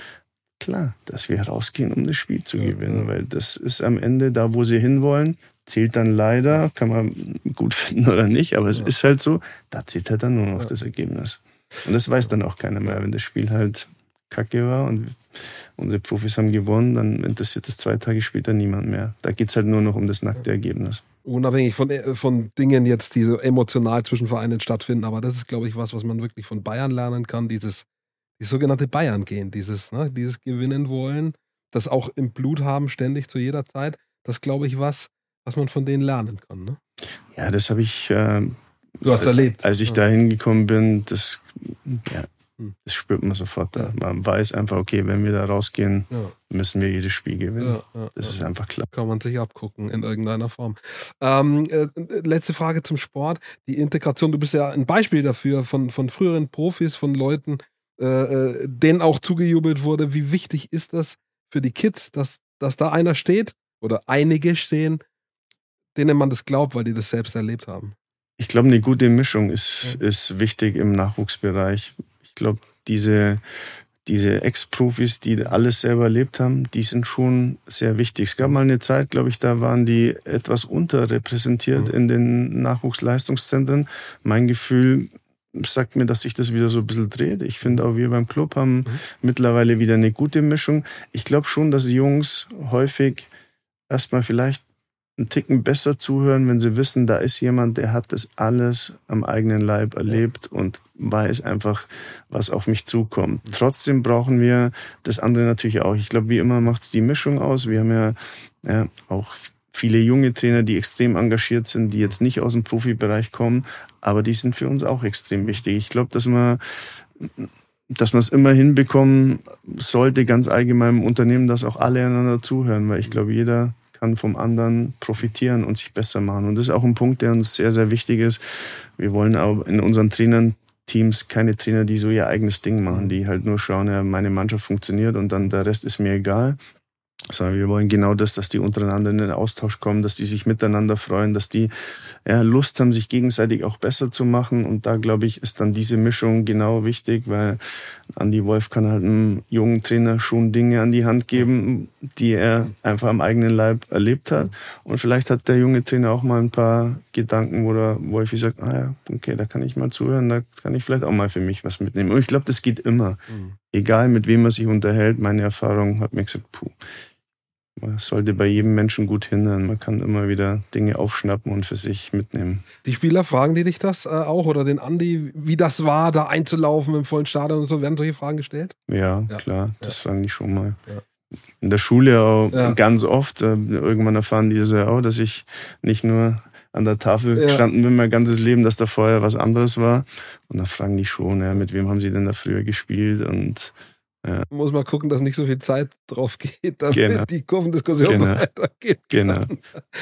klar, dass wir rausgehen, um das Spiel zu gewinnen, weil das ist am Ende da, wo sie hinwollen zählt dann leider, kann man gut finden oder nicht, aber es ja. ist halt so, da zählt halt dann nur noch ja. das Ergebnis. Und das weiß dann auch keiner mehr. Wenn das Spiel halt kacke war und unsere Profis haben gewonnen, dann interessiert es zwei Tage später niemand mehr. Da geht es halt nur noch um das nackte Ergebnis. Unabhängig von, äh, von Dingen jetzt, die so emotional zwischen Vereinen stattfinden, aber das ist, glaube ich, was, was man wirklich von Bayern lernen kann, dieses, dieses sogenannte Bayern gehen, dieses, ne, dieses Gewinnen wollen, das auch im Blut haben, ständig zu jeder Zeit. Das glaube ich was, was man von denen lernen kann. Ne? Ja, das habe ich. Äh, du hast erlebt. Als ich ja. da hingekommen bin, das, ja, hm. das spürt man sofort. Da. Man weiß einfach, okay, wenn wir da rausgehen, ja. müssen wir jedes Spiel gewinnen. Ja, das ist einfach klar. Kann man sich abgucken in irgendeiner Form. Ähm, äh, letzte Frage zum Sport. Die Integration, du bist ja ein Beispiel dafür von, von früheren Profis, von Leuten, äh, äh denen auch zugejubelt wurde. Wie wichtig ist das für die Kids, dass, dass da einer steht oder einige stehen, denen man das glaubt, weil die das selbst erlebt haben. Ich glaube, eine gute Mischung ist, ja. ist wichtig im Nachwuchsbereich. Ich glaube, diese, diese Ex-Profis, die alles selber erlebt haben, die sind schon sehr wichtig. Es gab mal eine Zeit, glaube ich, da waren die etwas unterrepräsentiert mhm. in den Nachwuchsleistungszentren. Mein Gefühl sagt mir, dass sich das wieder so ein bisschen dreht. Ich finde auch wir beim Club haben mhm. mittlerweile wieder eine gute Mischung. Ich glaube schon, dass Jungs häufig erstmal vielleicht einen Ticken besser zuhören, wenn sie wissen, da ist jemand, der hat das alles am eigenen Leib erlebt und weiß einfach, was auf mich zukommt. Trotzdem brauchen wir das andere natürlich auch. Ich glaube, wie immer macht es die Mischung aus. Wir haben ja, ja auch viele junge Trainer, die extrem engagiert sind, die jetzt nicht aus dem Profibereich kommen, aber die sind für uns auch extrem wichtig. Ich glaube, dass man dass man es immer hinbekommen sollte, ganz allgemein im Unternehmen, dass auch alle einander zuhören, weil ich glaube, jeder kann vom anderen profitieren und sich besser machen. Und das ist auch ein Punkt, der uns sehr, sehr wichtig ist. Wir wollen auch in unseren Trainern Teams keine Trainer, die so ihr eigenes Ding machen, die halt nur schauen, ja, meine Mannschaft funktioniert und dann der Rest ist mir egal sondern wir wollen genau das, dass die untereinander in den Austausch kommen, dass die sich miteinander freuen, dass die ja, Lust haben, sich gegenseitig auch besser zu machen. Und da, glaube ich, ist dann diese Mischung genau wichtig, weil Andy Wolf kann halt einem jungen Trainer schon Dinge an die Hand geben, die er einfach am eigenen Leib erlebt hat. Und vielleicht hat der junge Trainer auch mal ein paar Gedanken, wo der Wolfi sagt, ah ja, okay, da kann ich mal zuhören, da kann ich vielleicht auch mal für mich was mitnehmen. Und ich glaube, das geht immer. Mhm. Egal, mit wem man sich unterhält, meine Erfahrung hat mir gesagt, puh, es sollte bei jedem Menschen gut hindern. Man kann immer wieder Dinge aufschnappen und für sich mitnehmen. Die Spieler fragen die dich das äh, auch oder den Andi, wie das war, da einzulaufen im vollen Stadion und so? Werden solche Fragen gestellt? Ja, ja. klar, das ja. fragen die schon mal. Ja. In der Schule auch ganz oft. Äh, irgendwann erfahren die ja auch, dass ich nicht nur an der Tafel gestanden bin mein ganzes Leben, dass da vorher was anderes war. Und dann fragen die schon, ja, mit wem haben sie denn da früher gespielt und ja. Muss man gucken, dass nicht so viel Zeit drauf geht, damit genau. die Kurvendiskussion genau. weitergeht. Genau.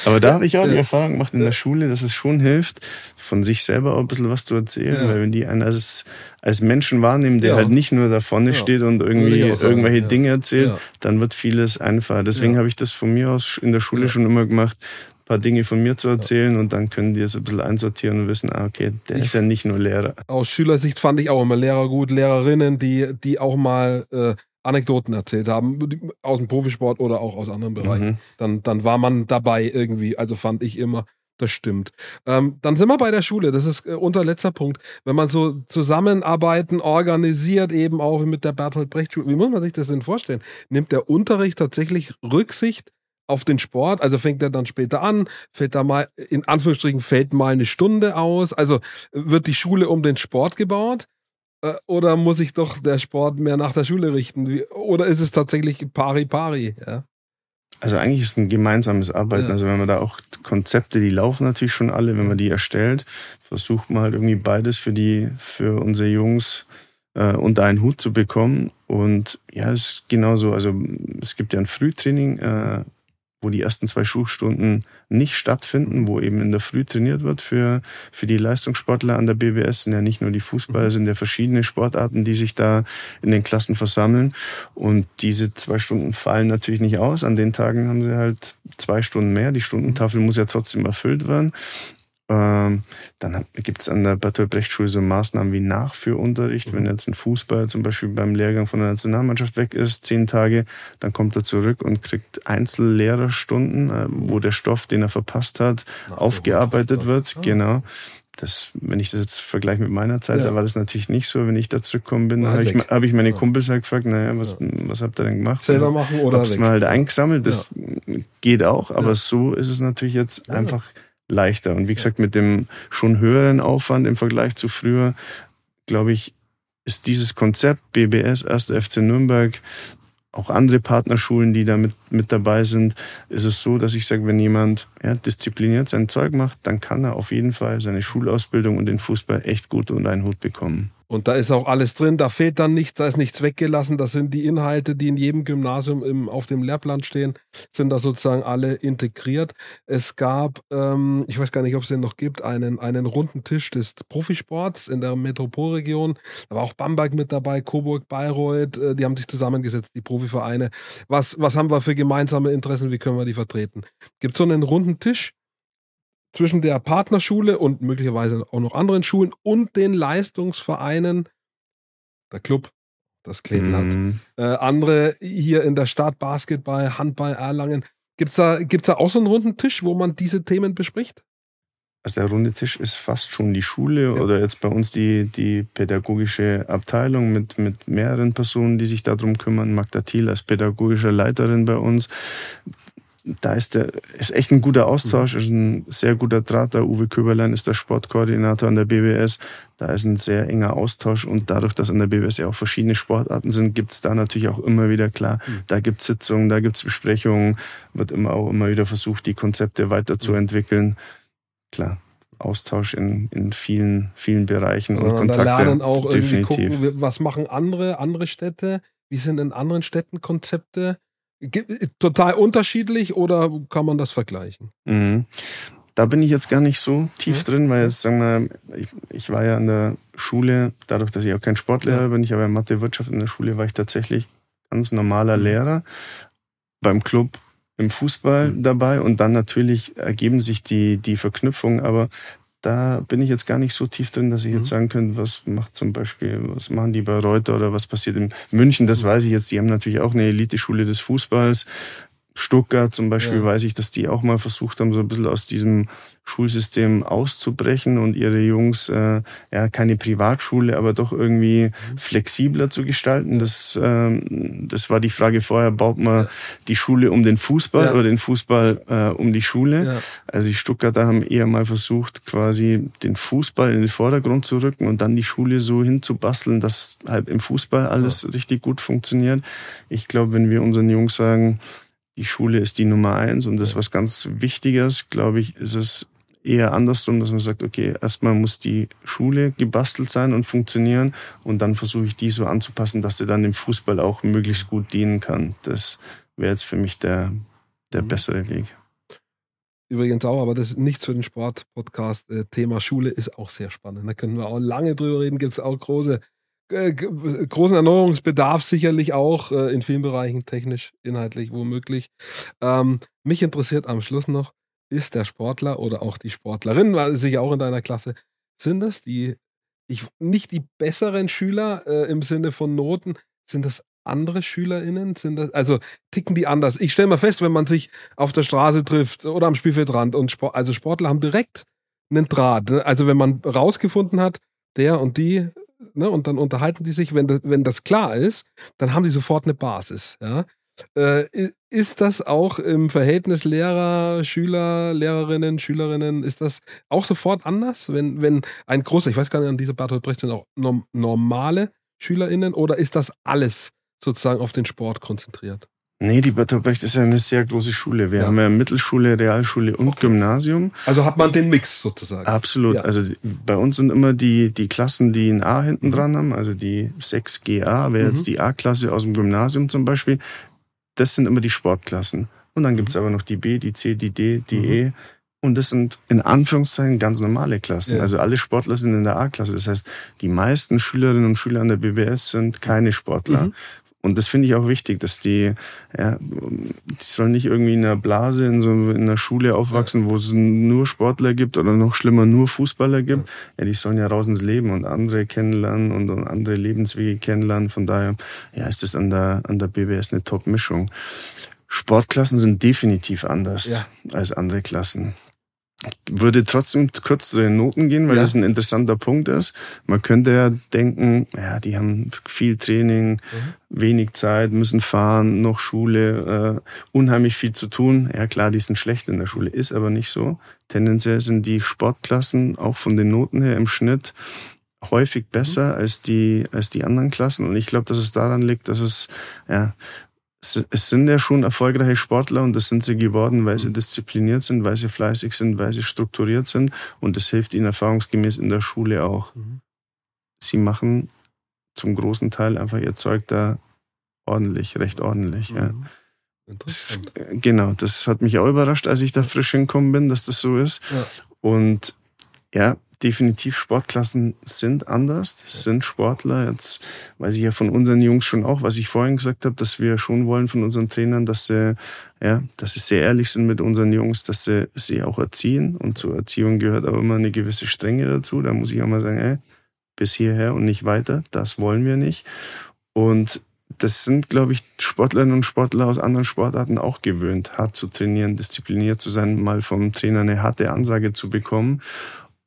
Aber da habe ich auch die Erfahrung gemacht in der Schule, dass es schon hilft, von sich selber auch ein bisschen was zu erzählen, ja. weil wenn die einen als, als Menschen wahrnehmen, der ja. halt nicht nur da vorne steht und irgendwie irgendwelche Dinge erzählt, dann wird vieles einfacher. Deswegen habe ich das von mir aus in der Schule schon immer gemacht, paar Dinge von mir zu erzählen und dann können die es ein bisschen einsortieren und wissen, ah, okay, der ich, ist ja nicht nur Lehrer. Aus Schülersicht fand ich auch immer Lehrer gut, Lehrerinnen, die, die auch mal äh, Anekdoten erzählt haben, aus dem Profisport oder auch aus anderen Bereichen. Mhm. Dann, dann war man dabei irgendwie, also fand ich immer. Das stimmt. Ähm, dann sind wir bei der Schule. Das ist äh, unser letzter Punkt. Wenn man so zusammenarbeiten, organisiert, eben auch mit der Bertolt Brecht Schule, wie muss man sich das denn vorstellen? Nimmt der Unterricht tatsächlich Rücksicht auf den Sport, also fängt er dann später an, fällt da mal, in Anführungsstrichen, fällt mal eine Stunde aus, also wird die Schule um den Sport gebaut äh, oder muss ich doch der Sport mehr nach der Schule richten? Oder ist es tatsächlich pari pari, ja? Also eigentlich ist es ein gemeinsames Arbeiten. Ja. Also wenn man da auch Konzepte, die laufen natürlich schon alle, wenn man die erstellt, versucht man halt irgendwie beides für die, für unsere Jungs äh, unter einen Hut zu bekommen. Und ja, es ist genauso. Also es gibt ja ein Frühtraining, äh, wo die ersten zwei Schulstunden nicht stattfinden, wo eben in der Früh trainiert wird für, für die Leistungssportler an der BBS, sind ja nicht nur die Fußballer, sind ja verschiedene Sportarten, die sich da in den Klassen versammeln. Und diese zwei Stunden fallen natürlich nicht aus. An den Tagen haben sie halt zwei Stunden mehr. Die Stundentafel muss ja trotzdem erfüllt werden. Ähm, dann gibt es an der Bertolt Brecht Schule so Maßnahmen wie Nachführunterricht. Wenn jetzt ein Fußballer zum Beispiel beim Lehrgang von der Nationalmannschaft weg ist, zehn Tage, dann kommt er zurück und kriegt Einzellehrerstunden, äh, wo der Stoff, den er verpasst hat, Nachgeholt aufgearbeitet wird. Ah. Genau. Das, wenn ich das jetzt vergleiche mit meiner Zeit, ja. da war das natürlich nicht so. Wenn ich da zurückgekommen bin, habe ich, hab ich meine Kumpels halt gefragt, naja, was, ja. was habt ihr denn gemacht? Selber machen oder Hab's mal halt eingesammelt, das ja. geht auch, aber so ist es natürlich jetzt einfach leichter. Und wie gesagt, mit dem schon höheren Aufwand im Vergleich zu früher, glaube ich, ist dieses Konzept BBS, 1. FC Nürnberg, auch andere Partnerschulen, die da mit, mit dabei sind, ist es so, dass ich sage, wenn jemand ja, diszipliniert sein Zeug macht, dann kann er auf jeden Fall seine Schulausbildung und den Fußball echt gut unter einen Hut bekommen. Und da ist auch alles drin, da fehlt dann nichts, da ist nichts weggelassen. Das sind die Inhalte, die in jedem Gymnasium im, auf dem Lehrplan stehen, sind da sozusagen alle integriert. Es gab, ähm, ich weiß gar nicht, ob es den noch gibt, einen, einen runden Tisch des Profisports in der Metropolregion. Da war auch Bamberg mit dabei, Coburg, Bayreuth, äh, die haben sich zusammengesetzt, die Profivereine. Was, was haben wir für gemeinsame Interessen, wie können wir die vertreten? Gibt es so einen runden Tisch? Zwischen der Partnerschule und möglicherweise auch noch anderen Schulen und den Leistungsvereinen, der Club, das Kleeblatt, mhm. äh, andere hier in der Stadt, Basketball, Handball, Erlangen. Gibt es da, gibt's da auch so einen runden Tisch, wo man diese Themen bespricht? Also der runde Tisch ist fast schon die Schule ja. oder jetzt bei uns die, die pädagogische Abteilung mit, mit mehreren Personen, die sich darum kümmern. Magda Thiel als pädagogische Leiterin bei uns da ist der ist echt ein guter Austausch, ist ein sehr guter Draht. Der Uwe Köberlein ist der Sportkoordinator an der BBS. Da ist ein sehr enger Austausch und dadurch, dass an der BBS ja auch verschiedene Sportarten sind, gibt's da natürlich auch immer wieder klar, mhm. da gibt's Sitzungen, da gibt's Besprechungen, wird immer auch immer wieder versucht, die Konzepte weiterzuentwickeln. Klar. Austausch in, in vielen, vielen Bereichen und, und Kontakte. Da lernen auch definitiv. irgendwie gucken, was machen andere, andere Städte? Wie sind in anderen Städten Konzepte? Total unterschiedlich oder kann man das vergleichen? Mhm. Da bin ich jetzt gar nicht so tief mhm. drin, weil jetzt, sagen wir, ich, ich war ja an der Schule, dadurch, dass ich auch kein Sportlehrer ja. bin, ich aber in Mathe Wirtschaft in der Schule, war ich tatsächlich ganz normaler mhm. Lehrer. Beim Club im Fußball mhm. dabei und dann natürlich ergeben sich die, die Verknüpfungen, aber da bin ich jetzt gar nicht so tief drin, dass ich jetzt mhm. sagen könnte, was macht zum Beispiel, was machen die bei Reuter oder was passiert in München, das mhm. weiß ich jetzt. Die haben natürlich auch eine Eliteschule des Fußballs. Stuttgart zum Beispiel ja. weiß ich, dass die auch mal versucht haben, so ein bisschen aus diesem Schulsystem auszubrechen und ihre Jungs äh, ja keine Privatschule, aber doch irgendwie mhm. flexibler zu gestalten. Das, ähm, das war die Frage vorher, baut man ja. die Schule um den Fußball ja. oder den Fußball äh, um die Schule? Ja. Also die Stuttgarter haben eher mal versucht, quasi den Fußball in den Vordergrund zu rücken und dann die Schule so hinzubasteln, dass halt im Fußball alles richtig gut funktioniert. Ich glaube, wenn wir unseren Jungs sagen, die Schule ist die Nummer eins und das ist was ganz Wichtiges, glaube ich, ist es eher andersrum, dass man sagt, okay, erstmal muss die Schule gebastelt sein und funktionieren und dann versuche ich die so anzupassen, dass sie dann dem Fußball auch möglichst gut dienen kann. Das wäre jetzt für mich der, der mhm. bessere Weg. Übrigens auch, aber das ist nichts für den Sport-Podcast. Äh, Thema Schule ist auch sehr spannend. Da können wir auch lange drüber reden. Gibt es auch große, äh, großen Erneuerungsbedarf sicherlich auch äh, in vielen Bereichen, technisch, inhaltlich, womöglich. Ähm, mich interessiert am Schluss noch, ist der Sportler oder auch die Sportlerin, war sicher auch in deiner Klasse, sind das die, ich, nicht die besseren Schüler äh, im Sinne von Noten, sind das andere SchülerInnen? Sind das, also ticken die anders? Ich stelle mal fest, wenn man sich auf der Straße trifft oder am Spielfeldrand und Sport, also Sportler haben direkt einen Draht. Ne? Also wenn man rausgefunden hat, der und die, ne, und dann unterhalten die sich, wenn das, wenn das klar ist, dann haben die sofort eine Basis. Ja? Äh, ist das auch im Verhältnis Lehrer, Schüler, Lehrerinnen, Schülerinnen, ist das auch sofort anders? Wenn, wenn ein großer, ich weiß gar nicht, an dieser Bertolt Brecht sind auch normale SchülerInnen oder ist das alles sozusagen auf den Sport konzentriert? Nee, die Bertolt Brecht ist ja eine sehr große Schule. Wir ja. haben ja Mittelschule, Realschule und okay. Gymnasium. Also hat man den Mix sozusagen. Absolut. Ja. Also bei uns sind immer die, die Klassen, die ein A hinten mhm. dran haben, also die 6GA, wäre mhm. jetzt die A-Klasse aus dem Gymnasium zum Beispiel. Das sind immer die Sportklassen. Und dann gibt's mhm. aber noch die B, die C, die D, die mhm. E. Und das sind in Anführungszeichen ganz normale Klassen. Ja. Also alle Sportler sind in der A-Klasse. Das heißt, die meisten Schülerinnen und Schüler an der BBS sind keine Sportler. Mhm. Und das finde ich auch wichtig, dass die, ja, die sollen nicht irgendwie in einer Blase, in so in einer Schule aufwachsen, wo es nur Sportler gibt oder noch schlimmer nur Fußballer gibt. Ja, die sollen ja raus ins Leben und andere kennenlernen und, und andere Lebenswege kennenlernen. Von daher, ja, ist das an der, an der BBS eine Top-Mischung. Sportklassen sind definitiv anders ja. als andere Klassen würde trotzdem kurz zu den Noten gehen, weil ja. das ein interessanter Punkt ist. Man könnte ja denken, ja, die haben viel Training, mhm. wenig Zeit, müssen fahren, noch Schule, äh, unheimlich viel zu tun. Ja klar, die sind schlecht in der Schule, ist aber nicht so. Tendenziell sind die Sportklassen auch von den Noten her im Schnitt häufig besser mhm. als die als die anderen Klassen und ich glaube, dass es daran liegt, dass es ja es sind ja schon erfolgreiche Sportler und das sind sie geworden, weil sie mhm. diszipliniert sind, weil sie fleißig sind, weil sie strukturiert sind und das hilft ihnen erfahrungsgemäß in der Schule auch. Mhm. Sie machen zum großen Teil einfach ihr Zeug da ordentlich, recht ordentlich. Mhm. Ja. Das, genau, das hat mich auch überrascht, als ich da frisch hinkommen bin, dass das so ist. Ja. Und ja, definitiv Sportklassen sind anders, sind Sportler. Jetzt weiß ich ja von unseren Jungs schon auch, was ich vorhin gesagt habe, dass wir schon wollen von unseren Trainern, dass sie, ja, dass sie sehr ehrlich sind mit unseren Jungs, dass sie sie auch erziehen. Und zur Erziehung gehört aber immer eine gewisse Strenge dazu. Da muss ich auch mal sagen, ey, bis hierher und nicht weiter. Das wollen wir nicht. Und das sind, glaube ich, Sportlerinnen und Sportler aus anderen Sportarten auch gewöhnt, hart zu trainieren, diszipliniert zu sein, mal vom Trainer eine harte Ansage zu bekommen.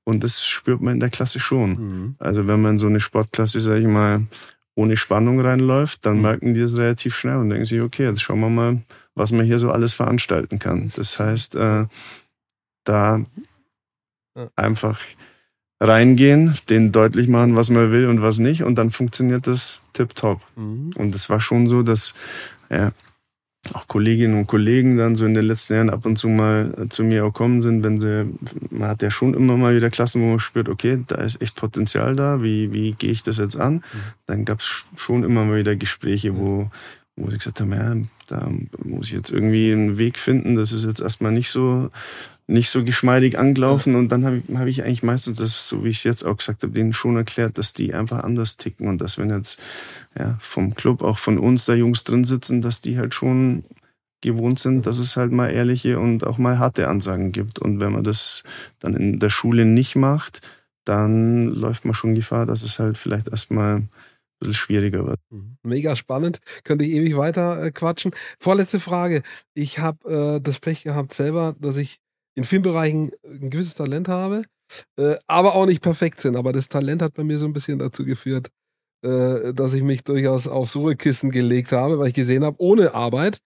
Und das spürt man in der Klasse schon. Mhm. Also wenn man so eine Sportklasse, sage ich mal, ohne Spannung reinläuft, dann mhm. merken die das relativ schnell und denken sich, okay, jetzt schauen wir mal, was man hier so alles veranstalten kann. Das heißt, äh, da einfach reingehen, denen deutlich machen, was man will und was nicht, und dann funktioniert das tipptopp. Mhm. Und es war schon so, dass ja, auch Kolleginnen und Kollegen dann so in den letzten Jahren ab und zu mal zu mir auch kommen sind, wenn sie, man hat ja schon immer mal wieder Klassen, wo man spürt, okay, da ist echt Potenzial da, wie, wie gehe ich das jetzt an? Mhm. Dann gab es schon immer mal wieder Gespräche, wo, wo sie gesagt haben, ja, da muss ich jetzt irgendwie einen Weg finden, das ist jetzt erstmal nicht so nicht so geschmeidig angelaufen. Und dann habe ich, hab ich eigentlich meistens das, so wie ich es jetzt auch gesagt habe, denen schon erklärt, dass die einfach anders ticken und dass wenn jetzt ja, vom Club, auch von uns da Jungs drin sitzen, dass die halt schon gewohnt sind, dass es halt mal ehrliche und auch mal harte Ansagen gibt. Und wenn man das dann in der Schule nicht macht, dann läuft man schon Gefahr, dass es halt vielleicht erstmal ein bisschen schwieriger wird. Mhm. Mega spannend. Könnte ich ewig weiter äh, quatschen. Vorletzte Frage. Ich habe äh, das Pech gehabt selber, dass ich in vielen Bereichen ein gewisses Talent habe, äh, aber auch nicht perfekt sind. Aber das Talent hat bei mir so ein bisschen dazu geführt, äh, dass ich mich durchaus aufs Ruhekissen gelegt habe, weil ich gesehen habe, ohne Arbeit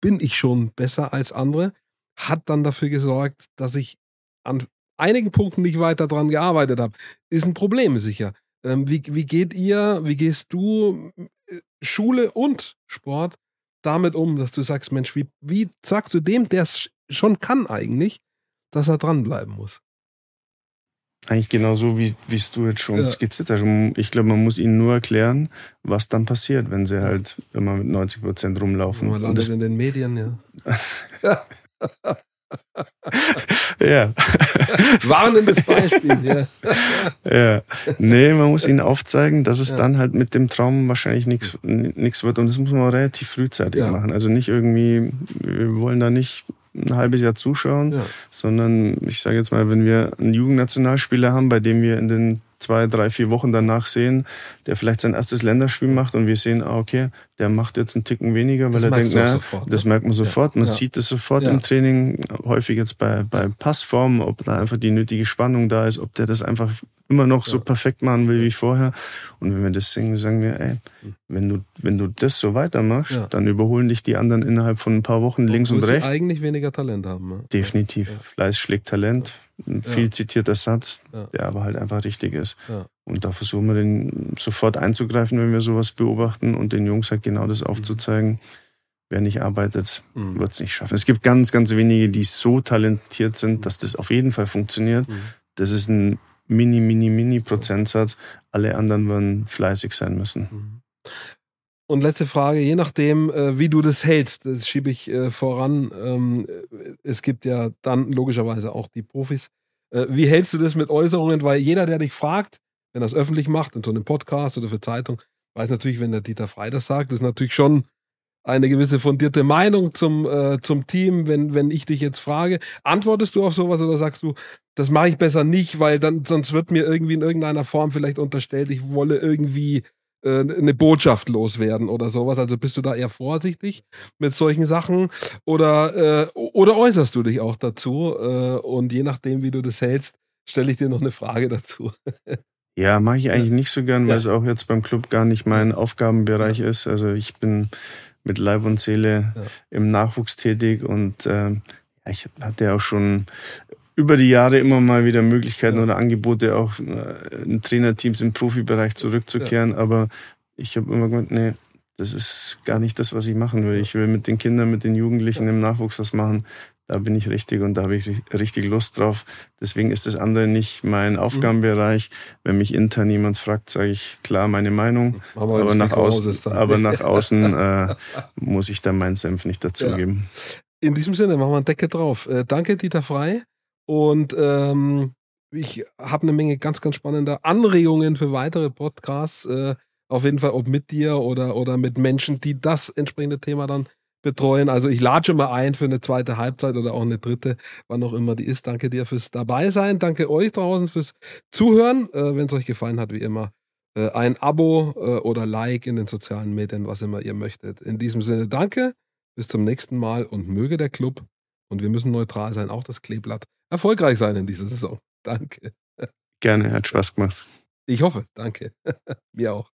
bin ich schon besser als andere. Hat dann dafür gesorgt, dass ich an einigen Punkten nicht weiter dran gearbeitet habe. Ist ein Problem sicher. Ähm, wie, wie geht ihr, wie gehst du äh, Schule und Sport damit um, dass du sagst, Mensch, wie, wie sagst du dem, der es schon kann eigentlich, dass er dranbleiben muss. Eigentlich genauso, wie es du jetzt schon ja. skizziert hast. Ich glaube, man muss ihnen nur erklären, was dann passiert, wenn sie halt immer mit 90 Prozent rumlaufen. Man landet in den Medien, ja. ja. Warnendes Beispiel, ja. ja. Nee, man muss ihnen aufzeigen, dass es ja. dann halt mit dem Traum wahrscheinlich nichts wird. Und das muss man relativ frühzeitig ja. machen. Also nicht irgendwie, wir wollen da nicht ein halbes Jahr zuschauen, ja. sondern ich sage jetzt mal, wenn wir einen Jugendnationalspieler haben, bei dem wir in den zwei, drei, vier Wochen danach sehen, der vielleicht sein erstes Länderspiel macht und wir sehen, ah, okay, der macht jetzt einen Ticken weniger, weil das er denkt, na, sofort, das ne? merkt man sofort, man ja. sieht es sofort ja. im Training, häufig jetzt bei, bei Passformen, ob da einfach die nötige Spannung da ist, ob der das einfach immer noch so perfekt machen will wie vorher. Und wenn wir das singen, sagen wir, ey, wenn du, wenn du das so weitermachst, ja. dann überholen dich die anderen innerhalb von ein paar Wochen links und, und rechts. eigentlich weniger Talent haben. Ne? Definitiv. Fleiß schlägt Talent ein viel zitierter Satz, der aber halt einfach richtig ist. Und da versuchen wir den sofort einzugreifen, wenn wir sowas beobachten und den Jungs halt genau das mhm. aufzuzeigen. Wer nicht arbeitet, mhm. wird es nicht schaffen. Es gibt ganz, ganz wenige, die so talentiert sind, dass das auf jeden Fall funktioniert. Mhm. Das ist ein mini, mini, mini Prozentsatz. Alle anderen werden fleißig sein müssen. Und letzte Frage, je nachdem, äh, wie du das hältst, das schiebe ich äh, voran. Ähm, es gibt ja dann logischerweise auch die Profis. Äh, wie hältst du das mit Äußerungen? Weil jeder, der dich fragt, wenn er es öffentlich macht, in so einem Podcast oder für Zeitung, weiß natürlich, wenn der Dieter Frey das sagt, ist natürlich schon eine gewisse fundierte Meinung zum, zum Team, wenn, wenn ich dich jetzt frage. Antwortest du auf sowas oder sagst du, das mache ich besser nicht, weil dann sonst wird mir irgendwie in irgendeiner Form vielleicht unterstellt, ich wolle irgendwie eine Botschaft loswerden oder sowas. Also bist du da eher vorsichtig mit solchen Sachen oder, äh, oder äußerst du dich auch dazu? Äh, und je nachdem, wie du das hältst, stelle ich dir noch eine Frage dazu. Ja, mache ich eigentlich nicht so gern, weil ja. es auch jetzt beim Club gar nicht mein Aufgabenbereich ja. ist. Also ich bin mit Leib und Seele ja. im Nachwuchs tätig und äh, ich hatte ja auch schon über die Jahre immer mal wieder Möglichkeiten ja. oder Angebote, auch äh, in Trainerteams im Profibereich zurückzukehren. Ja. Aber ich habe immer gemeint, nee, das ist gar nicht das, was ich machen will. Ich will mit den Kindern, mit den Jugendlichen im Nachwuchs was machen. Da bin ich richtig und da habe ich richtig Lust drauf. Deswegen ist das andere nicht mein Aufgabenbereich. Wenn mich intern jemand fragt, sage ich klar meine Meinung. Aber, aber nach, außen, aber nach außen äh, muss ich da meinen Senf nicht dazugeben. Ja. In diesem Sinne machen wir einen Deckel drauf. Äh, danke, Dieter Frei. Und ähm, ich habe eine Menge ganz, ganz spannender Anregungen für weitere Podcasts. Äh, auf jeden Fall, ob mit dir oder, oder mit Menschen, die das entsprechende Thema dann betreuen. Also ich lade schon mal ein für eine zweite Halbzeit oder auch eine dritte, wann auch immer die ist. Danke dir fürs dabei sein. Danke euch draußen fürs Zuhören. Äh, Wenn es euch gefallen hat, wie immer, äh, ein Abo äh, oder Like in den sozialen Medien, was immer ihr möchtet. In diesem Sinne, danke. Bis zum nächsten Mal und möge der Club, und wir müssen neutral sein, auch das Kleeblatt, erfolgreich sein in dieser Saison. Danke. Gerne, hat Spaß gemacht. Ich hoffe, danke. Mir auch.